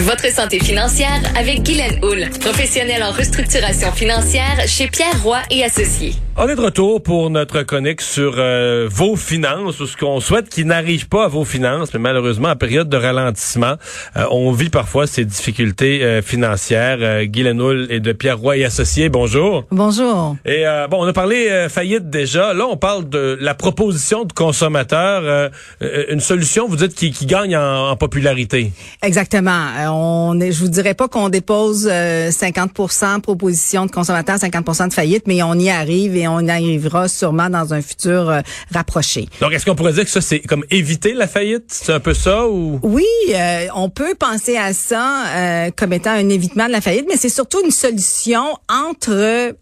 Votre santé financière avec Guylaine Houle, professionnelle en restructuration financière chez Pierre Roy et Associés. On est de retour pour notre chronique sur euh, vos finances, ou ce qu'on souhaite qui n'arrive pas à vos finances, mais malheureusement, en période de ralentissement, euh, on vit parfois ces difficultés euh, financières. Euh, Guylaine Houle et de Pierre Roy et Associés, bonjour. Bonjour. Et bon, on a parlé faillite déjà. Là, on parle de la proposition de consommateur, une solution, vous dites, qui, qui gagne en, en popularité. Exactement. Euh, on est, je vous dirais pas qu'on dépose 50 euh, proposition de consommateurs, 50 de faillite, mais on y arrive et on y arrivera sûrement dans un futur euh, rapproché. Donc, est-ce qu'on pourrait dire que ça, c'est comme éviter la faillite? C'est un peu ça ou? Oui, on peut penser à ça comme étant un évitement de la faillite, mais c'est surtout une solution entre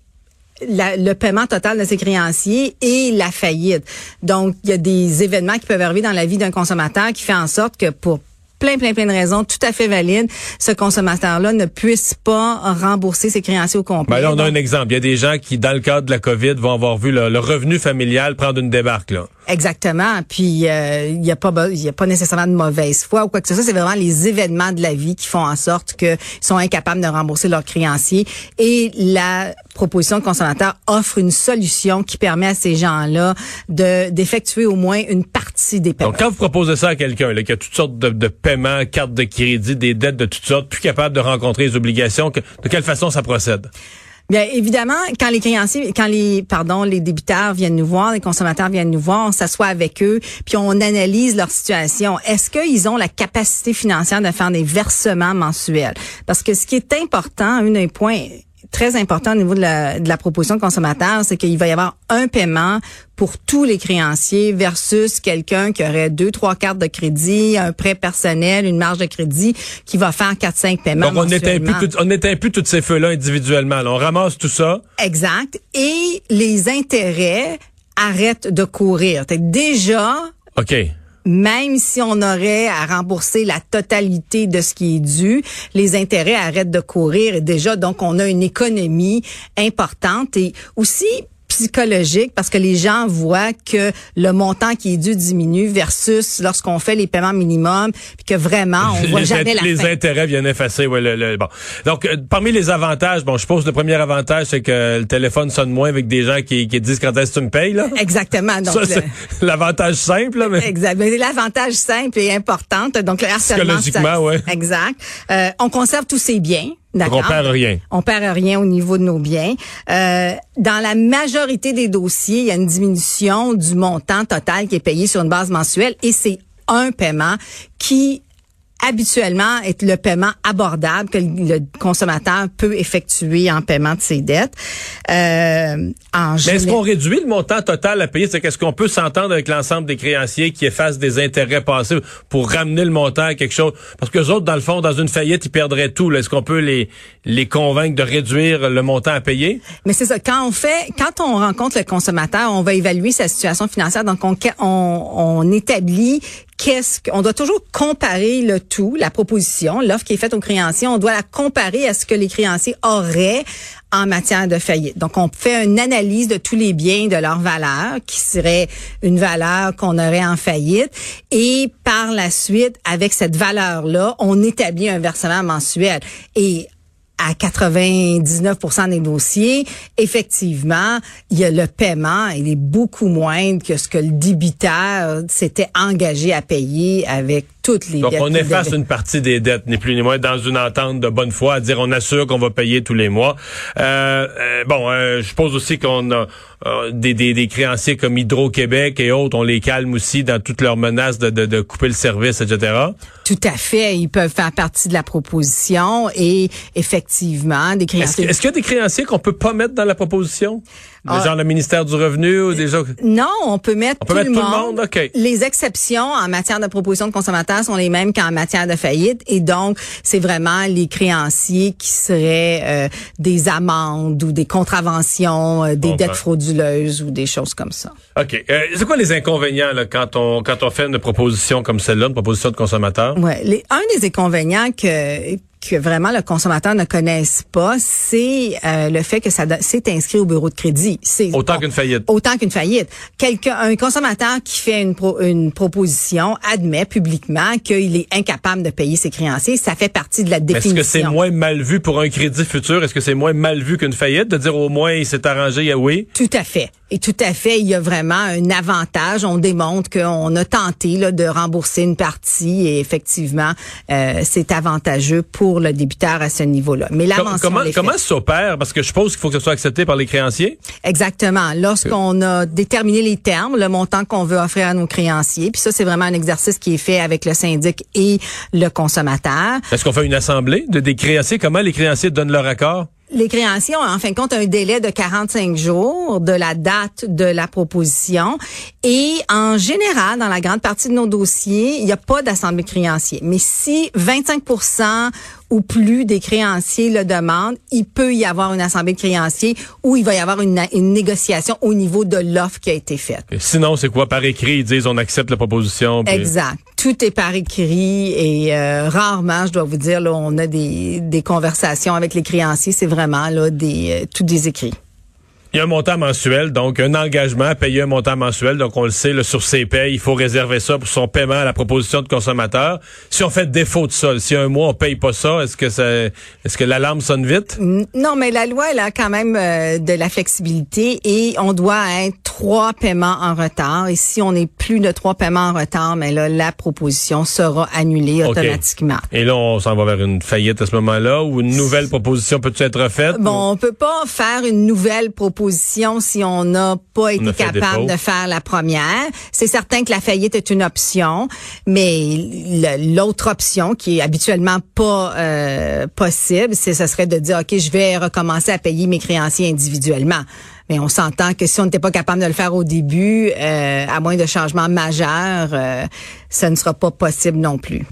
le paiement total de ses créanciers et la faillite. Donc, il y a des événements qui peuvent arriver dans la vie d'un consommateur qui fait en sorte que pour plein, plein, plein de raisons tout à fait valides, ce consommateur-là ne puisse pas rembourser ses créanciers au complet. Ben là, on a un exemple. Il y a des gens qui, dans le cadre de la COVID, vont avoir vu le, revenu familial prendre une débarque. Là. Exactement. Puis euh, il n'y a pas il y a pas nécessairement de mauvaise foi ou quoi que ce soit. C'est vraiment les événements de la vie qui font en sorte qu'ils sont incapables de rembourser leurs créanciers. Et la proposition de consommateur offre une solution qui permet à ces gens-là de d'effectuer au moins une partie des paiements. Donc quand vous proposez ça à quelqu'un qui a toutes sortes de, de paiements, cartes de crédit, des dettes de toutes sortes, plus capable de rencontrer les obligations, de quelle façon ça procède? Bien évidemment, quand les créanciers, quand les pardon, les débiteurs viennent nous voir, les consommateurs viennent nous voir, on s'assoit avec eux, puis on analyse leur situation. Est-ce qu'ils ont la capacité financière de faire des versements mensuels? Parce que ce qui est important, un des points très important au niveau de la, de la proposition de consommateur, c'est qu'il va y avoir un paiement pour tous les créanciers versus quelqu'un qui aurait deux, trois cartes de crédit, un prêt personnel, une marge de crédit qui va faire quatre, cinq paiements. Donc on n'éteint plus, on n'éteint plus tous ces feux-là individuellement. on ramasse tout ça. Exact. Et les intérêts arrêtent de courir. Déjà. OK même si on aurait à rembourser la totalité de ce qui est dû, les intérêts arrêtent de courir. Et déjà donc on a une économie importante. Et aussi psychologique parce que les gens voient que le montant qui est dû diminue versus lorsqu'on fait les paiements minimums puis que vraiment on voit jamais la les intérêts viennent effacer ouais, le, bon. Donc euh, parmi les avantages bon je suppose le premier avantage c'est que le téléphone sonne moins avec des gens qui, qui disent quand est-ce que tu me payes là. Exactement. Donc l'avantage simple là, mais exact. L'avantage simple et important donc le harcèlement psychologiquement ouais. Exact. Euh, on conserve tous ces biens on perd rien. On perd rien au niveau de nos biens. Euh, dans la majorité des dossiers, il y a une diminution du montant total qui est payé sur une base mensuelle et c'est un paiement qui habituellement est le paiement abordable que le consommateur peut effectuer en paiement de ses dettes. Euh, en Mais est-ce qu'on réduit le montant total à payer? C'est qu'est-ce qu'on peut s'entendre avec l'ensemble des créanciers qui effacent des intérêts passés pour ramener le montant à quelque chose? Parce que les autres, dans le fond, dans une faillite, ils perdraient tout. Est-ce qu'on peut les, les convaincre de réduire le montant à payer? Mais c'est ça. Quand on fait, quand on rencontre le consommateur, on va évaluer sa situation financière. Donc, on, on, on établit qu'est-ce qu'on doit toujours comparer le tout, la proposition, l'offre qui est faite aux créanciers, on doit la comparer à ce que les créanciers auraient en matière de faillite. Donc, on fait une analyse de tous les biens, de leur valeur, qui serait une valeur qu'on aurait en faillite. Et par la suite, avec cette valeur-là, on établit un versement mensuel. Et à 99 des dossiers, effectivement, il y a le paiement, il est beaucoup moindre que ce que le débiteur s'était engagé à payer avec toutes les Donc, dettes. Donc, on efface une partie des dettes, ni plus ni moins, dans une entente de bonne foi, à dire on assure qu'on va payer tous les mois. Euh, euh, bon, euh, je suppose aussi qu'on a des, des, des, créanciers comme Hydro-Québec et autres, on les calme aussi dans toutes leurs menaces de, de, de couper le service, etc. Tout à fait. Ils peuvent faire partie de la proposition et effectivement, des créanciers. Est-ce, qu'il y a des créanciers qu'on peut pas mettre dans la proposition? Ah. genre le ministère du Revenu ou déjà Non, on peut mettre, on peut mettre tout, le monde. OK. Les exceptions en matière de proposition de consommateurs sont les mêmes qu'en matière de faillite et donc c'est vraiment les créanciers qui seraient euh, des amendes ou des contraventions, euh, des dettes frauduleuses ou des choses comme ça. OK. Euh, c'est quoi les inconvénients là, quand on quand on fait une proposition comme celle-là, une proposition de consommateur? Ouais, les, un des inconvénients que que vraiment le consommateur ne connaisse pas, c'est euh, le fait que ça s'est inscrit au bureau de crédit. C'est autant qu'une faillite. Autant qu'une faillite. Quelqu'un, un consommateur qui fait une, une proposition admet publiquement qu'il est incapable de payer ses créanciers. Ça fait partie de la définition. Est-ce que c'est moins mal vu pour un crédit futur? Est-ce que c'est moins mal vu qu'une faillite? De dire au moins il s'est arrangé Oui? Tout à fait. Et tout à fait, il y a vraiment un avantage. On démontre qu'on a tenté là, de rembourser une partie et effectivement, euh, c'est avantageux pour le débiteur à ce niveau-là. Mais la comment comment ça s'opère? Parce que je suppose qu'il faut que ce soit accepté par les créanciers. Exactement. Lorsqu'on a déterminé les termes, le montant qu'on veut offrir à nos créanciers, puis ça c'est vraiment un exercice qui est fait avec le syndic et le consommateur. Est-ce qu'on fait une assemblée de des créanciers? Comment les créanciers donnent leur accord? Les créanciers ont en fin de compte un délai de 45 jours de la date de la proposition et en général, dans la grande partie de nos dossiers, il n'y a pas d'assemblée créancier. Mais si 25% ou plus des créanciers le demandent, il peut y avoir une assemblée de créanciers où il va y avoir une, négociation au niveau de l'offre qui a été faite. sinon, c'est quoi? Par écrit Ils disent on accepte la proposition. Exact. Tout est par écrit et euh, rarement, je dois vous dire, là, on a des, des conversations avec les créanciers. C'est vraiment là des euh, tout des écrits. Il y a un montant mensuel, donc un engagement à payer un montant mensuel. Donc, on le sait, sur ses payes, il faut réserver ça pour son paiement à la proposition de consommateur. Si on fait défaut de ça, si un mois on paye pas ça, est-ce que ça, est-ce que l'alarme sonne vite? Non, mais la loi, elle a quand même euh, de la flexibilité et on doit être trois paiements en retard. Et si on est plus de trois paiements en retard, mais là, la proposition sera annulée automatiquement. Et là, on s'en va vers une faillite à ce moment-là ou une nouvelle proposition peut être faite? Bon, on peut pas faire une nouvelle proposition si on n'a pas été capable de faire la première. C'est certain que la faillite est une option, mais l'autre option qui est habituellement pas euh, possible, c'est ce serait de dire, OK, je vais recommencer à payer mes créanciers individuellement. Mais on s'entend que si on n'était pas capable de le faire au début, euh, à moins de changements majeurs, euh, ça ne sera pas possible non plus.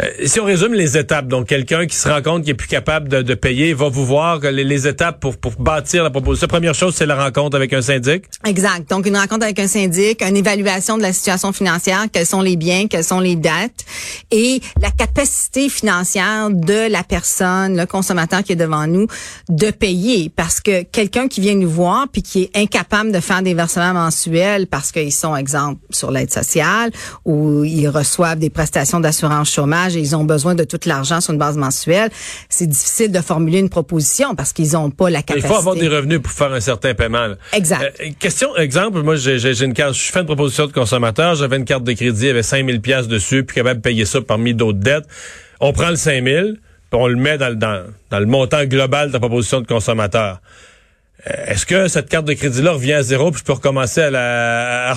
Euh, si on résume les étapes, donc quelqu'un qui se rend compte qu'il est plus capable de, payer, va vous voir les, les étapes pour, pour bâtir la proposition. La première chose, c'est la rencontre avec un syndic. Exact. Donc une rencontre avec un syndic, une évaluation de la situation financière, quels sont les biens, quelles sont les dettes et la capacité financière de la personne, le consommateur qui est devant nous, de payer. Parce que quelqu'un qui vient nous voir puis qui est incapable de faire des versements mensuels parce qu'ils sont, exemple, sur l'aide sociale ou ils reçoivent des prestations d'assurance chômage et ils ont besoin de tout l'argent sur une base mensuelle, c'est difficile de formuler une proposition parce qu'ils n'ont pas la capacité. Il faut avoir des revenus pour faire un certain paiement. Exact. Euh, question, exemple, moi, j'ai une carte, je fais une proposition de consommateur, j'avais une carte de crédit, il y avait 5000 pièces dessus, puis capable de payer ça parmi d'autres dettes. On prend le 5000, puis on le met dans, dans, dans le montant global de la proposition de consommateur. Euh, est-ce que cette carte de crédit-là revient à zéro puis je peux recommencer à la,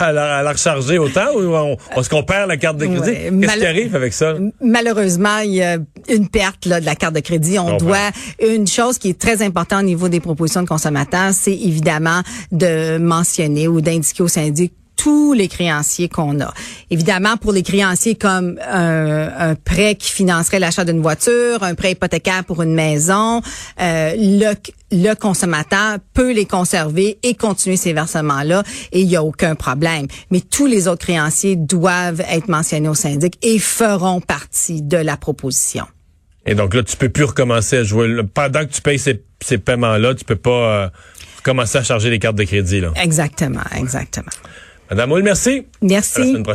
à, la, recharger autant ou est-ce qu'on perd la carte de crédit? Qu'est-ce qui arrive avec ça? Malheureusement, il y a une perte là, de la carte de crédit. On doit une chose qui est très importante au niveau des propositions de consommateurs, c'est évidemment de mentionner ou d'indiquer au syndic tous les créanciers qu'on a. Évidemment, pour les créanciers comme un, prêt qui financerait l'achat d'une voiture, un prêt hypothécaire pour une maison, euh, le, le consommateur peut les conserver et continuer ces versements-là et il n'y a aucun problème. Mais tous les autres créanciers doivent être mentionnés au syndic et feront partie de la proposition. Et donc là, tu peux plus recommencer à jouer. Pendant que tu payes ces, ces paiements-là, tu peux pas euh, commencer à charger les cartes de crédit. Là. Exactement, exactement. Madame Hull, merci. Merci.